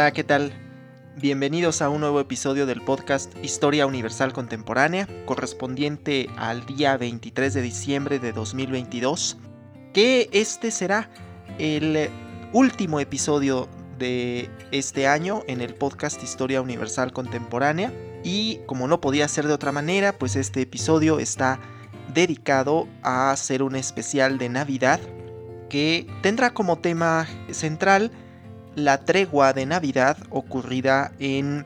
Hola, ¿qué tal? Bienvenidos a un nuevo episodio del podcast Historia Universal Contemporánea, correspondiente al día 23 de diciembre de 2022, que este será el último episodio de este año en el podcast Historia Universal Contemporánea. Y como no podía ser de otra manera, pues este episodio está dedicado a hacer un especial de Navidad que tendrá como tema central la tregua de Navidad ocurrida en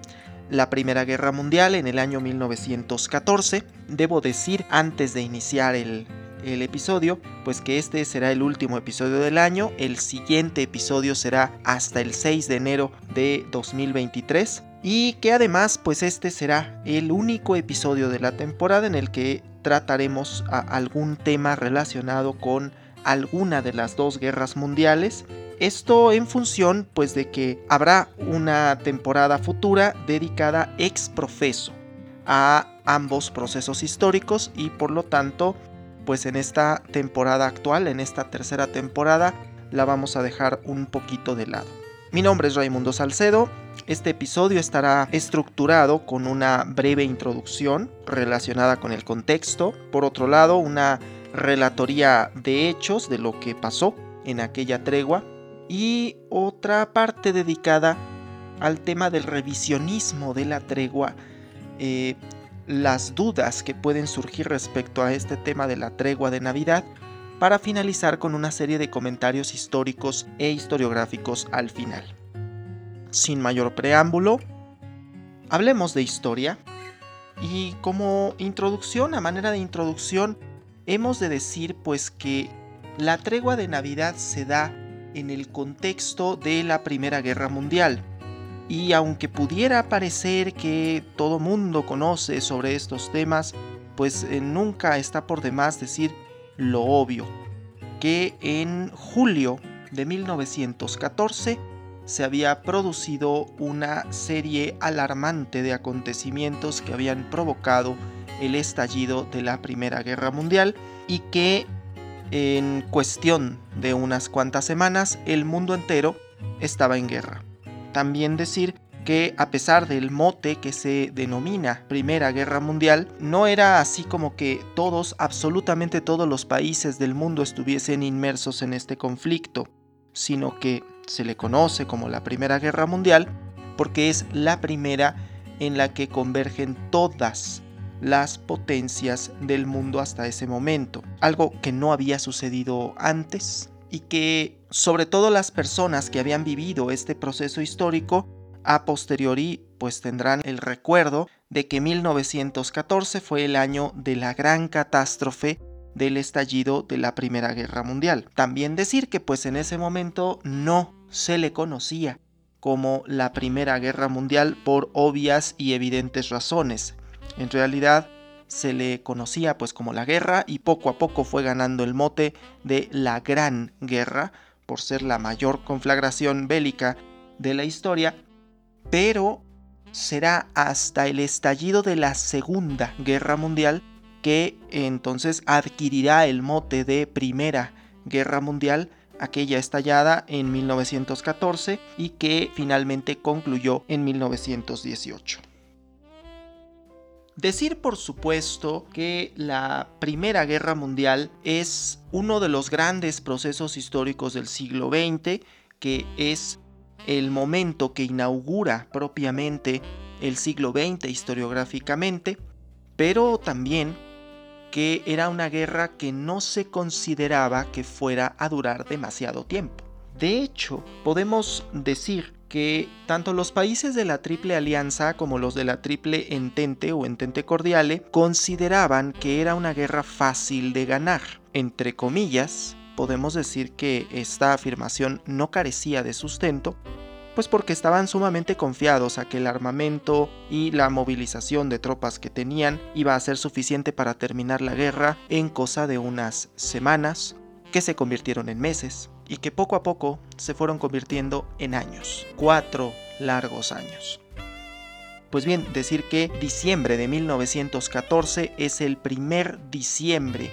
la Primera Guerra Mundial en el año 1914. Debo decir antes de iniciar el, episodio, pues que este será el último episodio del año. El siguiente episodio será hasta el 6 de enero de 2023. Y que además, pues este será el único episodio de la temporada en el que trataremos algún tema relacionado con alguna de las dos guerras mundiales esto en función pues de que habrá una temporada futura dedicada ex profeso a ambos procesos históricos y por lo tanto pues en esta temporada actual, en esta tercera temporada, la vamos a dejar un poquito de lado. Mi nombre es Raimundo Salcedo. Este episodio estará estructurado con una breve introducción relacionada con el contexto. Por otro lado, una relatoría de hechos de lo que pasó en aquella tregua y otra parte dedicada al tema del revisionismo de la tregua, eh, las dudas que pueden surgir respecto a este tema de la tregua de Navidad, para finalizar con una serie de comentarios históricos e historiográficos al final. Sin mayor preámbulo, hablemos de historia y como introducción, a manera de introducción, hemos de decir pues que la tregua de Navidad se da en el contexto de la Primera Guerra Mundial. Y aunque pudiera parecer que todo mundo conoce sobre estos temas, pues eh, nunca está por demás decir lo obvio, que en julio de 1914 se había producido una serie alarmante de acontecimientos que habían provocado el estallido de la Primera Guerra Mundial y que en cuestión de unas cuantas semanas el mundo entero estaba en guerra. También decir que a pesar del mote que se denomina Primera Guerra Mundial, no era así como que todos, absolutamente todos los países del mundo estuviesen inmersos en este conflicto, sino que se le conoce como la Primera Guerra Mundial porque es la primera en la que convergen todas las potencias del mundo hasta ese momento, algo que no había sucedido antes y que sobre todo las personas que habían vivido este proceso histórico a posteriori pues tendrán el recuerdo de que 1914 fue el año de la gran catástrofe del estallido de la Primera Guerra Mundial. También decir que pues en ese momento no se le conocía como la Primera Guerra Mundial por obvias y evidentes razones. En realidad se le conocía pues como la guerra y poco a poco fue ganando el mote de la Gran Guerra por ser la mayor conflagración bélica de la historia, pero será hasta el estallido de la Segunda Guerra Mundial que entonces adquirirá el mote de Primera Guerra Mundial, aquella estallada en 1914 y que finalmente concluyó en 1918. Decir por supuesto que la Primera Guerra Mundial es uno de los grandes procesos históricos del siglo XX, que es el momento que inaugura propiamente el siglo XX historiográficamente, pero también que era una guerra que no se consideraba que fuera a durar demasiado tiempo. De hecho, podemos decir que tanto los países de la Triple Alianza como los de la Triple Entente o Entente Cordiale consideraban que era una guerra fácil de ganar. Entre comillas, podemos decir que esta afirmación no carecía de sustento, pues porque estaban sumamente confiados a que el armamento y la movilización de tropas que tenían iba a ser suficiente para terminar la guerra en cosa de unas semanas, que se convirtieron en meses, y que poco a poco se fueron convirtiendo en años, cuatro largos años. Pues bien, decir que diciembre de 1914 es el primer diciembre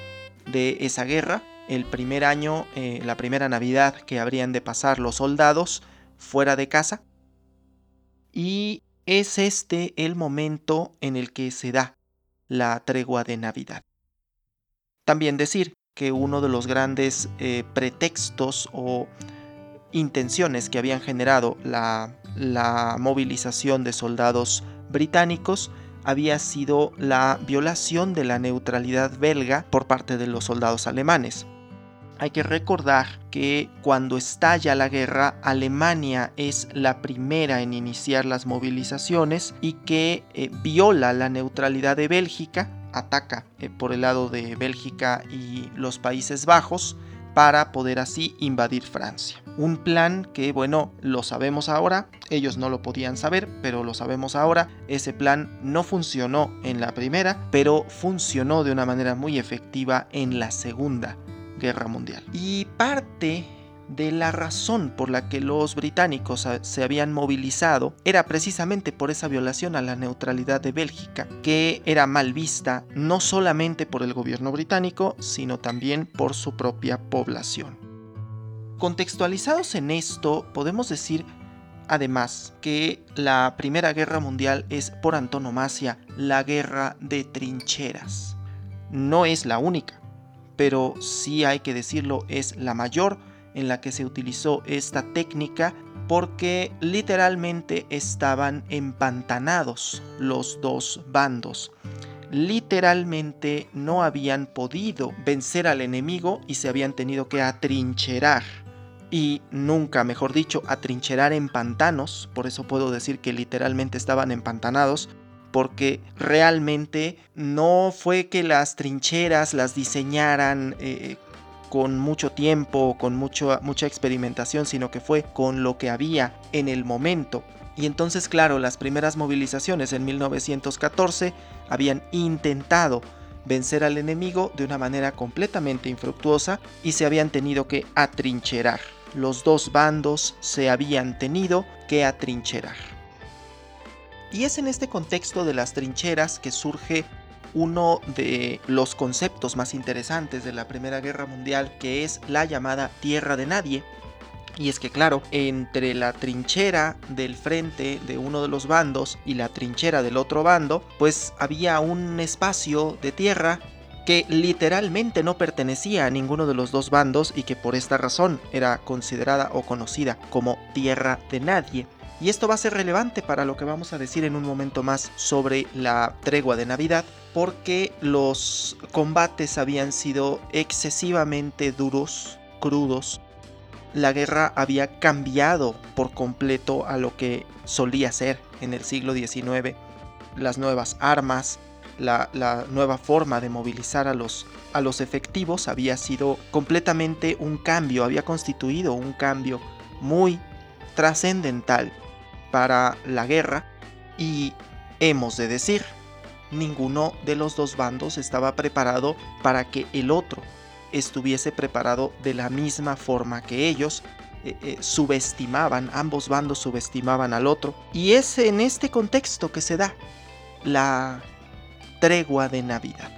de esa guerra, el primer año, eh, la primera Navidad que habrían de pasar los soldados fuera de casa, y es este el momento en el que se da la tregua de Navidad. También decir que uno de los grandes eh, pretextos o intenciones que habían generado la, movilización de soldados británicos había sido la violación de la neutralidad belga por parte de los soldados alemanes. Hay que recordar que cuando estalla la guerra, Alemania es la primera en iniciar las movilizaciones y que eh, viola la neutralidad de Bélgica, ataca eh, por el lado de Bélgica y los Países Bajos, para poder así invadir Francia. Un plan que, bueno, lo sabemos ahora, ellos no lo podían saber, pero lo sabemos ahora. Ese plan no funcionó en la primera, pero funcionó de una manera muy efectiva en la segunda guerra mundial. Y parte de la razón por la que los británicos se habían movilizado era precisamente por esa violación a la neutralidad de Bélgica, que era mal vista no solamente por el gobierno británico, sino también por su propia población. Contextualizados en esto, podemos decir además que la Primera Guerra Mundial es por antonomasia la guerra de trincheras. No es la única, pero sí hay que decirlo, es la mayor en la que se utilizó esta técnica porque literalmente estaban empantanados los dos bandos. Literalmente no habían podido vencer al enemigo y se habían tenido que atrincherar. Y nunca, mejor dicho, atrincherar en pantanos, por eso puedo decir que literalmente estaban empantanados, porque realmente no fue que las trincheras las diseñaran eh, con mucho tiempo, con mucho, mucha experimentación, sino que fue con lo que había en el momento. Y entonces, claro, las primeras movilizaciones en 1914 habían intentado vencer al enemigo de una manera completamente infructuosa y se habían tenido que atrincherar. Los dos bandos se habían tenido que atrincherar. Y es en este contexto de las trincheras que surge uno de los conceptos más interesantes de la Primera Guerra Mundial, que es la llamada Tierra de Nadie. Y es que claro, entre la trinchera del frente de uno de los bandos y la trinchera del otro bando, pues había un espacio de tierra que literalmente no pertenecía a ninguno de los dos bandos y que por esta razón era considerada o conocida como tierra de nadie. Y esto va a ser relevante para lo que vamos a decir en un momento más sobre la tregua de Navidad, porque los combates habían sido excesivamente duros, crudos. La guerra había cambiado por completo a lo que solía ser en el siglo XIX. Las nuevas armas, la, nueva forma de movilizar a los, a los efectivos había sido completamente un cambio, había constituido un cambio muy trascendental para la guerra y hemos de decir, ninguno de los dos bandos estaba preparado para que el otro estuviese preparado de la misma forma que ellos. Eh, eh, subestimaban, ambos bandos subestimaban al otro. Y es en este contexto que se da la tregua de Navidad.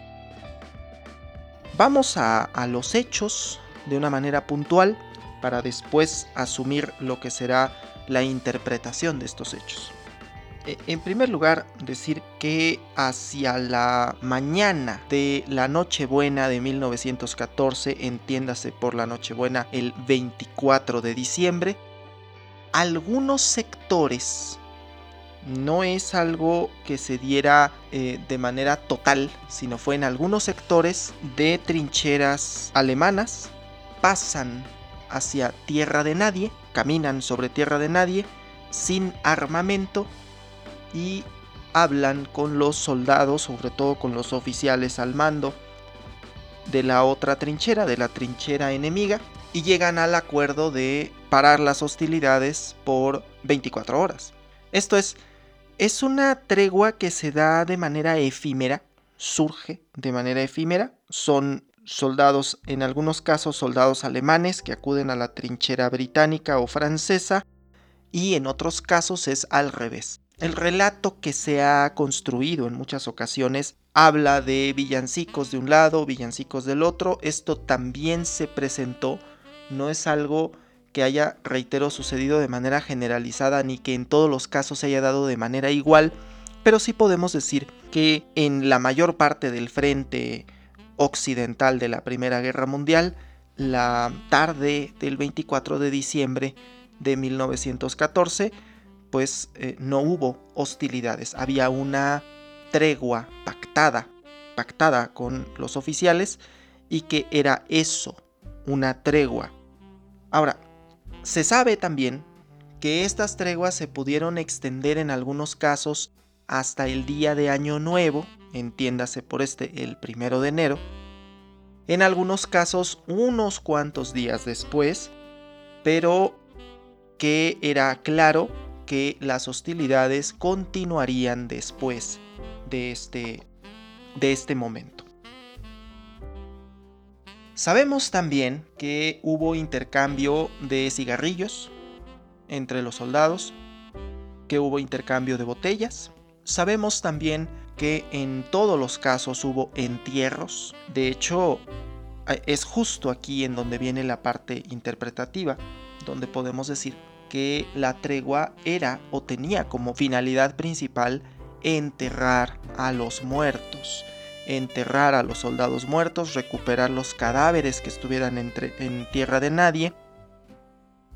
Vamos a los hechos de una manera puntual para después asumir lo que será la interpretación de estos hechos. E, en primer lugar, decir que hacia la mañana de la Nochebuena de 1914, entiéndase por la Nochebuena el 24 de diciembre, algunos sectores, no es algo que se diera eh, de manera total, sino fue en algunos sectores de trincheras alemanas, pasan hacia tierra de nadie, caminan sobre tierra de nadie, sin armamento, y hablan con los soldados, sobre todo con los oficiales al mando de la otra trinchera, de la trinchera enemiga, y llegan al acuerdo de parar las hostilidades por 24 horas. Esto es, es una tregua que se da de manera efímera, surge de manera efímera, son soldados, en algunos casos soldados alemanes que acuden a la trinchera británica o francesa, y en otros casos es al revés. El relato que se ha construido en muchas ocasiones habla de villancicos de un lado, villancicos del otro. Esto también se presentó, no es algo que haya, reitero, sucedido de manera generalizada ni que en todos los casos se haya dado de manera igual, pero sí podemos decir que en la mayor parte del frente occidental de la Primera Guerra Mundial, la tarde del 24 de diciembre de 1914, pues eh, no hubo hostilidades, había una tregua pactada, pactada con los oficiales y que era eso, una tregua. Ahora, se sabe también que estas treguas se pudieron extender en algunos casos hasta el día de Año Nuevo, entiéndase por este el primero de enero, en algunos casos unos cuantos días después, pero que era claro que las hostilidades continuarían después de este, de este momento. Sabemos también que hubo intercambio de cigarrillos entre los soldados, que hubo intercambio de botellas. Sabemos también que en todos los casos hubo entierros. De hecho, es justo aquí en donde viene la parte interpretativa, donde podemos decir que la tregua era o tenía como finalidad principal enterrar a los muertos, enterrar a los soldados muertos, recuperar los cadáveres que estuvieran en tierra de nadie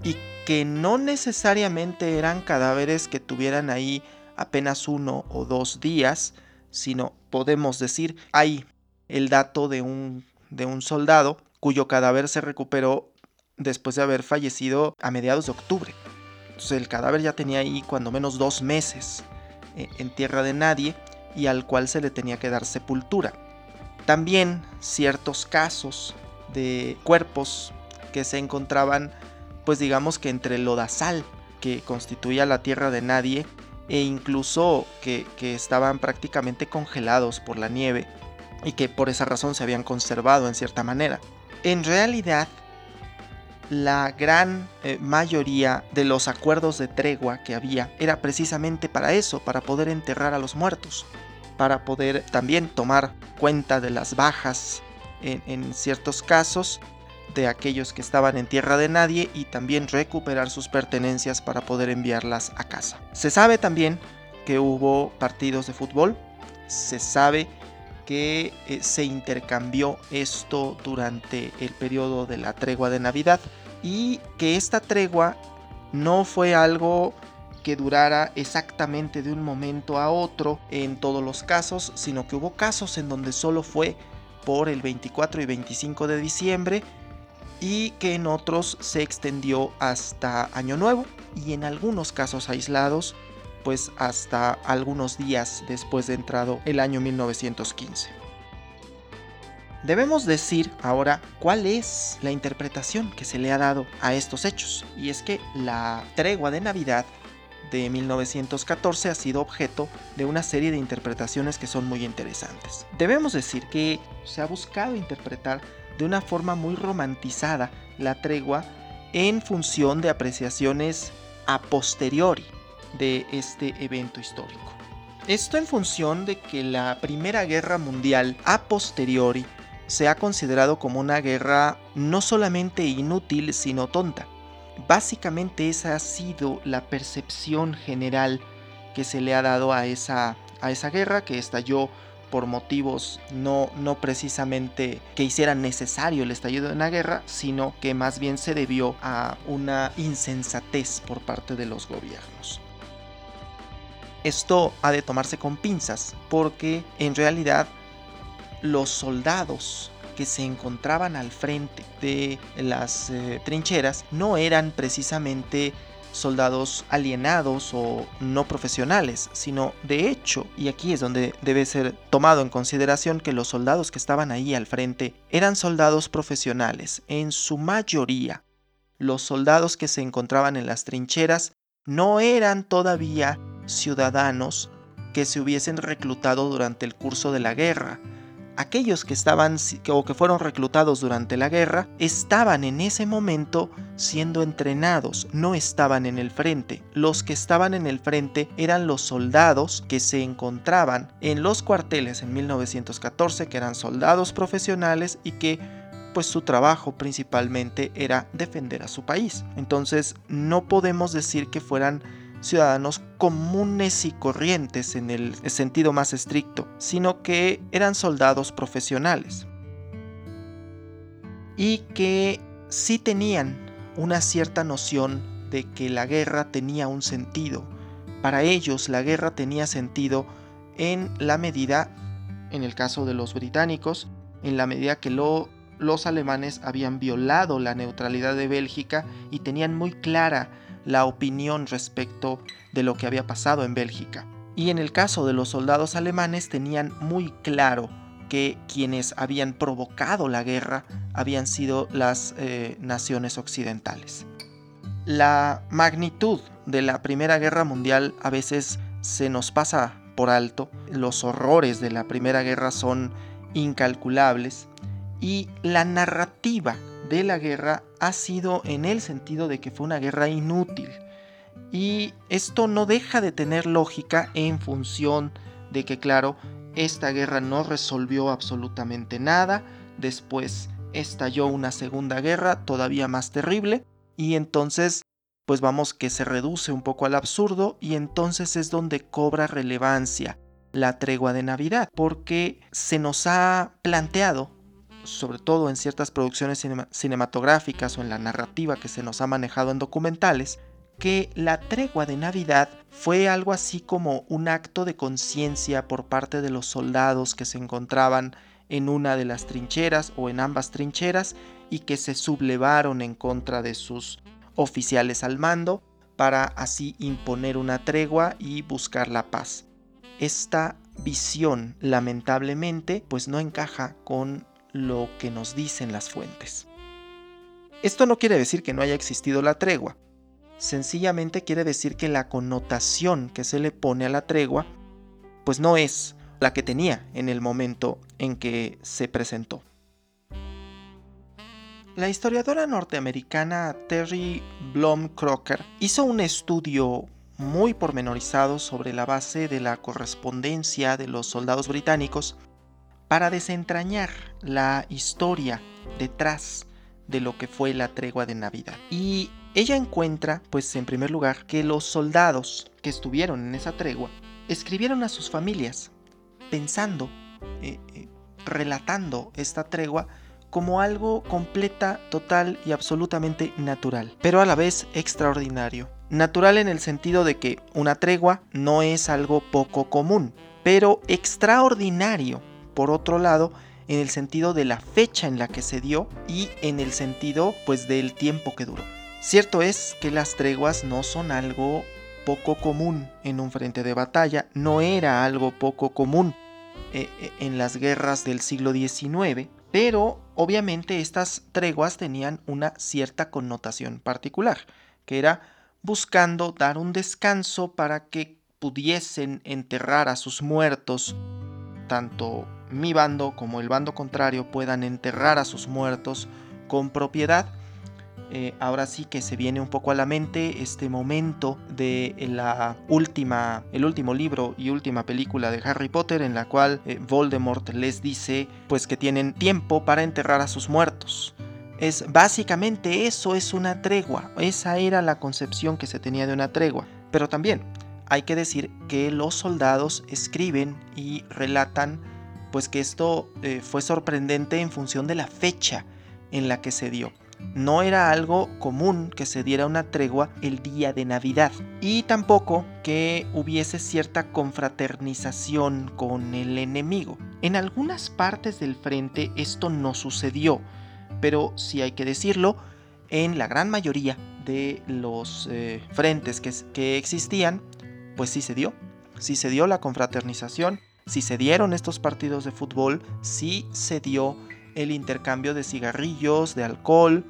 y que no necesariamente eran cadáveres que tuvieran ahí apenas uno o dos días, sino podemos decir, hay el dato de un, de un soldado cuyo cadáver se recuperó después de haber fallecido a mediados de octubre. Entonces el cadáver ya tenía ahí cuando menos dos meses eh, en tierra de nadie y al cual se le tenía que dar sepultura. También ciertos casos de cuerpos que se encontraban pues digamos que entre el lodazal que constituía la tierra de nadie e incluso que, que estaban prácticamente congelados por la nieve y que por esa razón se habían conservado en cierta manera. En realidad la gran eh, mayoría de los acuerdos de tregua que había era precisamente para eso, para poder enterrar a los muertos, para poder también tomar cuenta de las bajas en, en ciertos casos de aquellos que estaban en tierra de nadie y también recuperar sus pertenencias para poder enviarlas a casa. Se sabe también que hubo partidos de fútbol, se sabe que eh, se intercambió esto durante el periodo de la tregua de Navidad y que esta tregua no fue algo que durara exactamente de un momento a otro en todos los casos, sino que hubo casos en donde solo fue por el 24 y 25 de diciembre y que en otros se extendió hasta Año Nuevo y en algunos casos aislados pues hasta algunos días después de entrado el año 1915. Debemos decir ahora cuál es la interpretación que se le ha dado a estos hechos, y es que la tregua de Navidad de 1914 ha sido objeto de una serie de interpretaciones que son muy interesantes. Debemos decir que se ha buscado interpretar de una forma muy romantizada la tregua en función de apreciaciones a posteriori de este evento histórico. Esto en función de que la Primera Guerra Mundial a posteriori se ha considerado como una guerra no solamente inútil, sino tonta. Básicamente esa ha sido la percepción general que se le ha dado a esa, a esa guerra que estalló por motivos no, no precisamente que hicieran necesario el estallido de una guerra, sino que más bien se debió a una insensatez por parte de los gobiernos. Esto ha de tomarse con pinzas porque en realidad los soldados que se encontraban al frente de las eh, trincheras no eran precisamente soldados alienados o no profesionales, sino de hecho, y aquí es donde debe ser tomado en consideración que los soldados que estaban ahí al frente eran soldados profesionales, en su mayoría. Los soldados que se encontraban en las trincheras no eran todavía ciudadanos que se hubiesen reclutado durante el curso de la guerra. Aquellos que estaban o que fueron reclutados durante la guerra estaban en ese momento siendo entrenados, no estaban en el frente. Los que estaban en el frente eran los soldados que se encontraban en los cuarteles en 1914, que eran soldados profesionales y que pues su trabajo principalmente era defender a su país. Entonces no podemos decir que fueran ciudadanos comunes y corrientes en el sentido más estricto, sino que eran soldados profesionales. Y que sí tenían una cierta noción de que la guerra tenía un sentido. Para ellos la guerra tenía sentido en la medida, en el caso de los británicos, en la medida que los alemanes habían violado la neutralidad de Bélgica y tenían muy clara la opinión respecto de lo que había pasado en Bélgica. Y en el caso de los soldados alemanes tenían muy claro que quienes habían provocado la guerra habían sido las eh, naciones occidentales. La magnitud de la Primera Guerra Mundial a veces se nos pasa por alto, los horrores de la Primera Guerra son incalculables y la narrativa de la guerra ha sido en el sentido de que fue una guerra inútil. Y esto no deja de tener lógica en función de que, claro, esta guerra no resolvió absolutamente nada, después estalló una segunda guerra todavía más terrible, y entonces pues vamos que se reduce un poco al absurdo y entonces es donde cobra relevancia la tregua de Navidad, porque se nos ha planteado sobre todo en ciertas producciones cinematográficas o en la narrativa que se nos ha manejado en documentales, que la tregua de Navidad fue algo así como un acto de conciencia por parte de los soldados que se encontraban en una de las trincheras o en ambas trincheras y que se sublevaron en contra de sus oficiales al mando para así imponer una tregua y buscar la paz. Esta visión lamentablemente pues no encaja con lo que nos dicen las fuentes. Esto no quiere decir que no haya existido la tregua, sencillamente quiere decir que la connotación que se le pone a la tregua pues no es la que tenía en el momento en que se presentó. La historiadora norteamericana Terry Blom Crocker hizo un estudio muy pormenorizado sobre la base de la correspondencia de los soldados británicos para desentrañar la historia detrás de lo que fue la tregua de Navidad. Y ella encuentra, pues en primer lugar, que los soldados que estuvieron en esa tregua escribieron a sus familias pensando, eh, eh, relatando esta tregua como algo completa, total y absolutamente natural, pero a la vez extraordinario. Natural en el sentido de que una tregua no es algo poco común, pero extraordinario por otro lado, en el sentido de la fecha en la que se dio y en el sentido pues del tiempo que duró. Cierto es que las treguas no son algo poco común en un frente de batalla, no era algo poco común eh, eh, en las guerras del siglo XIX, pero obviamente estas treguas tenían una cierta connotación particular, que era buscando dar un descanso para que pudiesen enterrar a sus muertos, tanto mi bando como el bando contrario puedan enterrar a sus muertos con propiedad. Eh, ahora sí que se viene un poco a la mente este momento de la última, el último libro y última película de Harry Potter en la cual eh, Voldemort les dice pues que tienen tiempo para enterrar a sus muertos. Es básicamente eso es una tregua, esa era la concepción que se tenía de una tregua. Pero también hay que decir que los soldados escriben y relatan pues que esto eh, fue sorprendente en función de la fecha en la que se dio. No era algo común que se diera una tregua el día de Navidad y tampoco que hubiese cierta confraternización con el enemigo. En algunas partes del frente esto no sucedió, pero si hay que decirlo, en la gran mayoría de los eh, frentes que, que existían, pues sí se dio. Sí se dio la confraternización si se dieron estos partidos de fútbol, si se dio el intercambio de cigarrillos, de alcohol,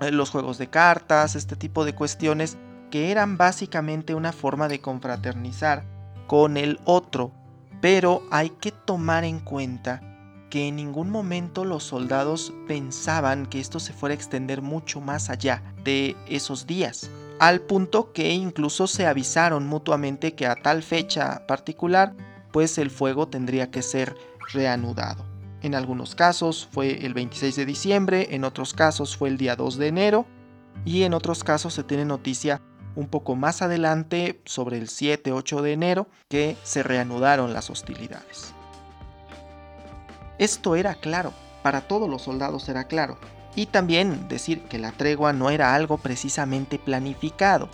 eh, los juegos de cartas, este tipo de cuestiones que eran básicamente una forma de confraternizar con el otro. Pero hay que tomar en cuenta que en ningún momento los soldados pensaban que esto se fuera a extender mucho más allá de esos días, al punto que incluso se avisaron mutuamente que a tal fecha particular pues el fuego tendría que ser reanudado. En algunos casos fue el 26 de diciembre, en otros casos fue el día 2 de enero y en otros casos se tiene noticia un poco más adelante, sobre el 7-8 de enero, que se reanudaron las hostilidades. Esto era claro, para todos los soldados era claro, y también decir que la tregua no era algo precisamente planificado,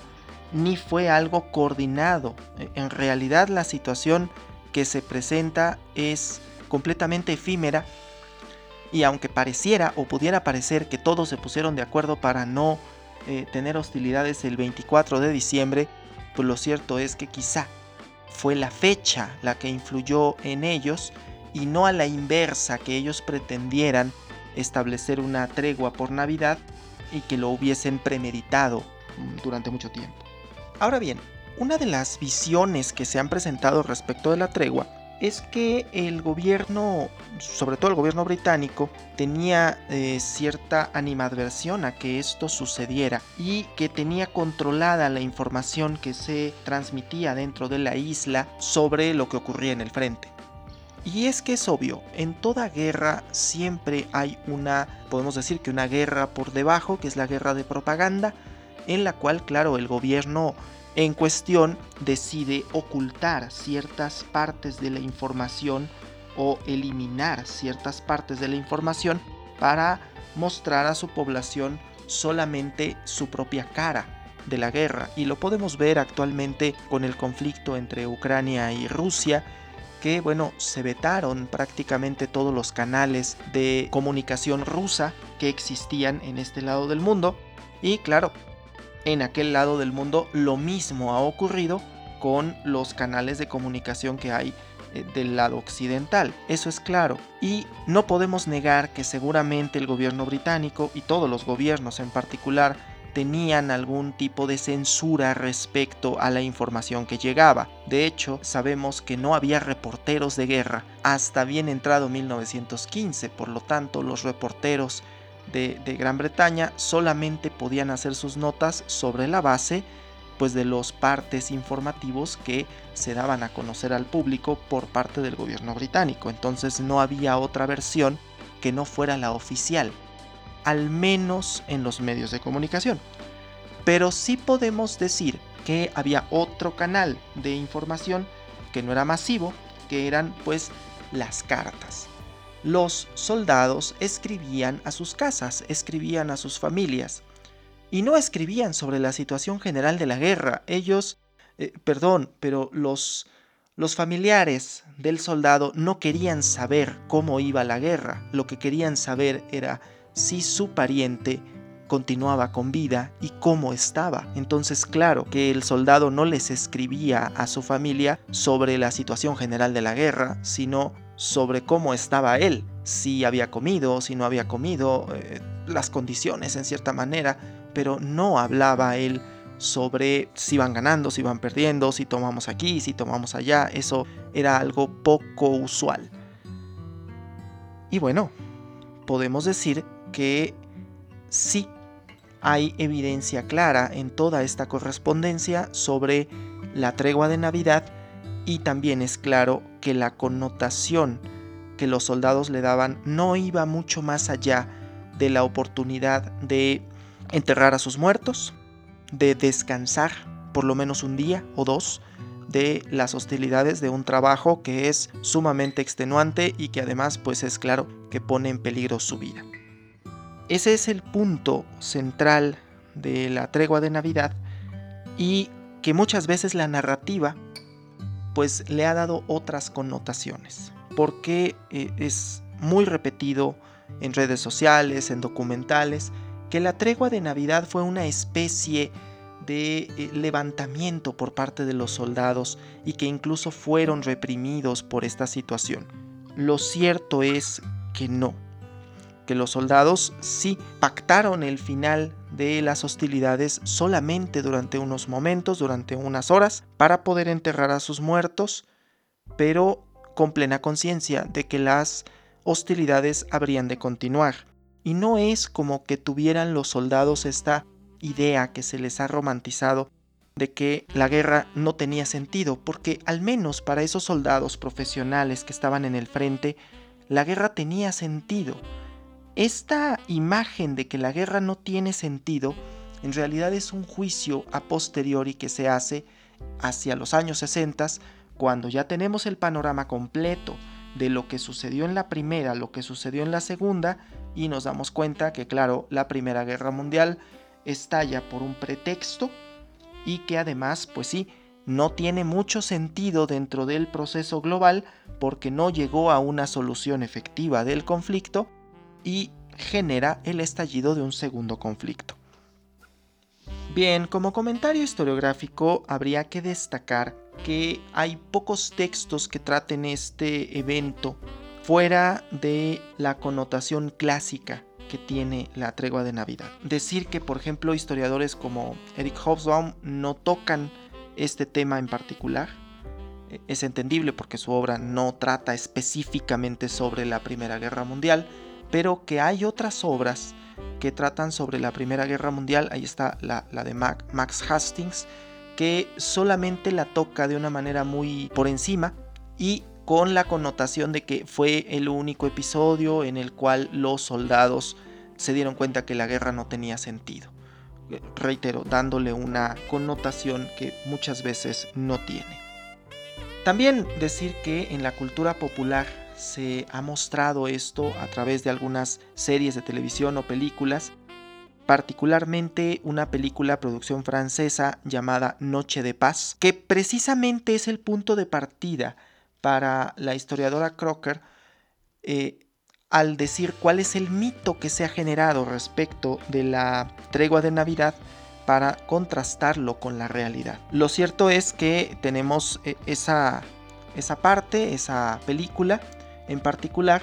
ni fue algo coordinado. En realidad la situación que se presenta es completamente efímera y aunque pareciera o pudiera parecer que todos se pusieron de acuerdo para no eh, tener hostilidades el 24 de diciembre, pues lo cierto es que quizá fue la fecha la que influyó en ellos y no a la inversa que ellos pretendieran establecer una tregua por Navidad y que lo hubiesen premeditado mm, durante mucho tiempo. Ahora bien, una de las visiones que se han presentado respecto de la tregua es que el gobierno, sobre todo el gobierno británico, tenía eh, cierta animadversión a que esto sucediera y que tenía controlada la información que se transmitía dentro de la isla sobre lo que ocurría en el frente. Y es que es obvio, en toda guerra siempre hay una, podemos decir que una guerra por debajo, que es la guerra de propaganda, en la cual, claro, el gobierno en cuestión decide ocultar ciertas partes de la información o eliminar ciertas partes de la información para mostrar a su población solamente su propia cara de la guerra. Y lo podemos ver actualmente con el conflicto entre Ucrania y Rusia que bueno se vetaron prácticamente todos los canales de comunicación rusa que existían en este lado del mundo. Y claro en aquel lado del mundo lo mismo ha ocurrido con los canales de comunicación que hay eh, del lado occidental. Eso es claro. Y no podemos negar que seguramente el gobierno británico y todos los gobiernos en particular tenían algún tipo de censura respecto a la información que llegaba. De hecho, sabemos que no había reporteros de guerra hasta bien entrado 1915, por lo tanto los reporteros de, Gran Bretaña solamente podían hacer sus notas sobre la base pues de los partes informativos que se daban a conocer al público por parte del gobierno británico. Entonces no había otra versión que no fuera la oficial, al menos en los medios de comunicación. Pero sí podemos decir que había otro canal de información que no era masivo, que eran pues las cartas los soldados escribían a sus casas, escribían a sus familias. Y no escribían sobre la situación general de la guerra. Ellos, eh, perdón, pero los, los familiares del soldado no querían saber cómo iba la guerra. Lo que querían saber era si su pariente continuaba con vida y cómo estaba. Entonces, claro que el soldado no les escribía a su familia sobre la situación general de la guerra, sino sobre cómo estaba él, si había comido, si no había comido, eh, las condiciones en cierta manera, pero no hablaba él sobre si van ganando, si van perdiendo, si tomamos aquí, si tomamos allá, eso era algo poco usual. Y bueno, podemos decir que sí hay evidencia clara en toda esta correspondencia sobre la tregua de Navidad y también es claro que la connotación que los soldados le daban no iba mucho más allá de la oportunidad de enterrar a sus muertos, de descansar por lo menos un día o dos de las hostilidades de un trabajo que es sumamente extenuante y que además pues es claro que pone en peligro su vida. Ese es el punto central de la tregua de Navidad y que muchas veces la narrativa pues le ha dado otras connotaciones, porque eh, es muy repetido en redes sociales, en documentales, que la tregua de Navidad fue una especie de eh, levantamiento por parte de los soldados y que incluso fueron reprimidos por esta situación. Lo cierto es que no, que los soldados sí pactaron el final de las hostilidades solamente durante unos momentos, durante unas horas, para poder enterrar a sus muertos, pero con plena conciencia de que las hostilidades habrían de continuar. Y no es como que tuvieran los soldados esta idea que se les ha romantizado de que la guerra no tenía sentido, porque al menos para esos soldados profesionales que estaban en el frente, la guerra tenía sentido. Esta imagen de que la guerra no tiene sentido en realidad es un juicio a posteriori que se hace hacia los años 60 cuando ya tenemos el panorama completo de lo que sucedió en la primera, lo que sucedió en la segunda y nos damos cuenta que claro, la Primera Guerra Mundial estalla por un pretexto y que además, pues sí, no tiene mucho sentido dentro del proceso global porque no llegó a una solución efectiva del conflicto y genera el estallido de un segundo conflicto. Bien, como comentario historiográfico habría que destacar que hay pocos textos que traten este evento fuera de la connotación clásica que tiene la tregua de Navidad. Decir que, por ejemplo, historiadores como Eric Hobsbawm no tocan este tema en particular e, es entendible porque su obra no trata específicamente sobre la Primera Guerra Mundial, pero que hay otras obras que tratan sobre la Primera Guerra Mundial, ahí está la, de Max Hastings, que solamente la toca de una manera muy por encima y con la connotación de que fue el único episodio en el cual los soldados se dieron cuenta que la guerra no tenía sentido. Reitero, dándole una connotación que muchas veces no tiene. También decir que en la cultura popular se ha mostrado esto a través de algunas series de televisión o películas, particularmente una película producción francesa llamada Noche de Paz, que precisamente es el punto de partida para la historiadora Crocker eh, al decir cuál es el mito que se ha generado respecto de la tregua de Navidad para contrastarlo con la realidad. Lo cierto es que tenemos eh, esa, esa parte, esa película en particular,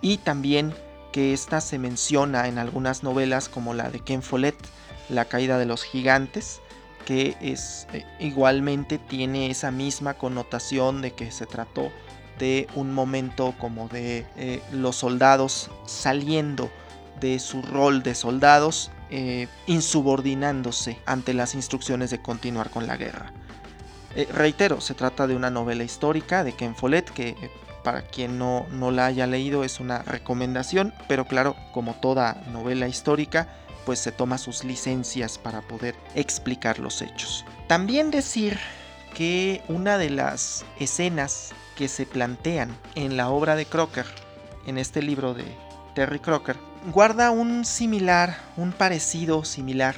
y también que esta se menciona en algunas novelas como la de Ken Follett, La caída de los gigantes, que es eh, igualmente tiene esa misma connotación de que se trató de un momento como de eh, los soldados saliendo de su rol de soldados, eh, insubordinándose ante las instrucciones de continuar con la guerra. reitero, se trata de una novela histórica de Ken Follett que para quien no, no la haya leído es una recomendación, pero claro, como toda novela histórica, pues se toma sus licencias para poder explicar los hechos. También decir que una de las escenas que se plantean en la obra de Crocker, en este libro de Terry Crocker, guarda un similar, un parecido similar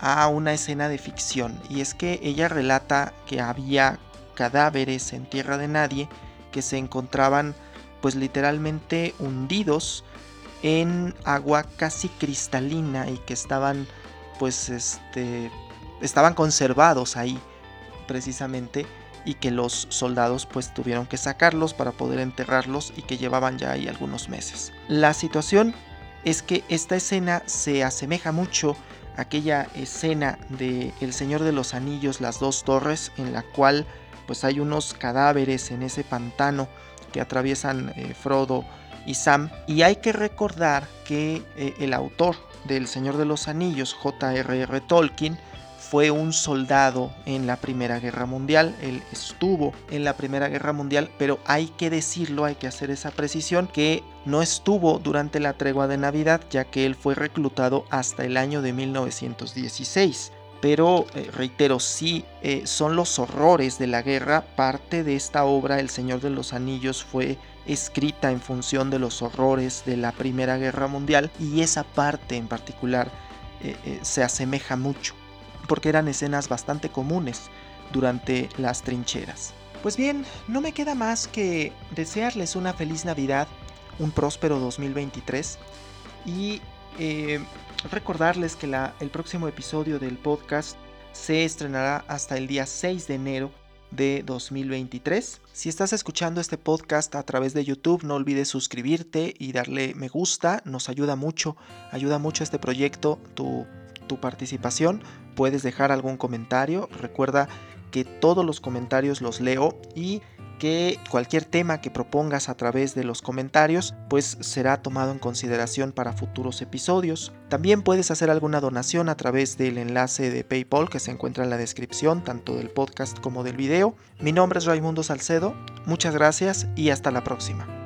a una escena de ficción, y es que ella relata que había cadáveres en tierra de nadie que se encontraban pues literalmente hundidos en agua casi cristalina y que estaban pues este estaban conservados ahí precisamente y que los soldados pues tuvieron que sacarlos para poder enterrarlos y que llevaban ya ahí algunos meses. La situación es que esta escena se asemeja mucho a aquella escena de El Señor de los Anillos, las dos torres, en la cual pues hay unos cadáveres en ese pantano que atraviesan eh, Frodo y Sam. Y hay que recordar que eh, el autor del Señor de los Anillos, J.R.R. Tolkien, fue un soldado en la Primera Guerra Mundial, él estuvo en la Primera Guerra Mundial, pero hay que decirlo, hay que hacer esa precisión, que no estuvo durante la tregua de Navidad, ya que él fue reclutado hasta el año de 1916 pero eh, reitero, sí eh, son los horrores de la guerra. Parte de esta obra, El Señor de los Anillos, fue escrita en función de los horrores de la Primera Guerra Mundial y esa parte en particular eh, se asemeja mucho, porque eran escenas bastante comunes durante las trincheras. Pues bien, no me queda más que desearles una feliz Navidad, un próspero 2023 y recordarles que el próximo episodio del podcast se estrenará hasta el día 6 de enero de 2023. Si estás escuchando este podcast a través de YouTube, no olvides suscribirte y darle me gusta, nos ayuda mucho, ayuda mucho este proyecto, tu, tu participación. Puedes dejar algún comentario, recuerda que todos los comentarios los leo y que cualquier tema que propongas a través de los comentarios pues será tomado en consideración para futuros episodios. También puedes hacer alguna donación a través del enlace de PayPal que se encuentra en la descripción tanto del podcast como del video. Mi nombre es Raimundo Salcedo, muchas gracias y hasta la próxima.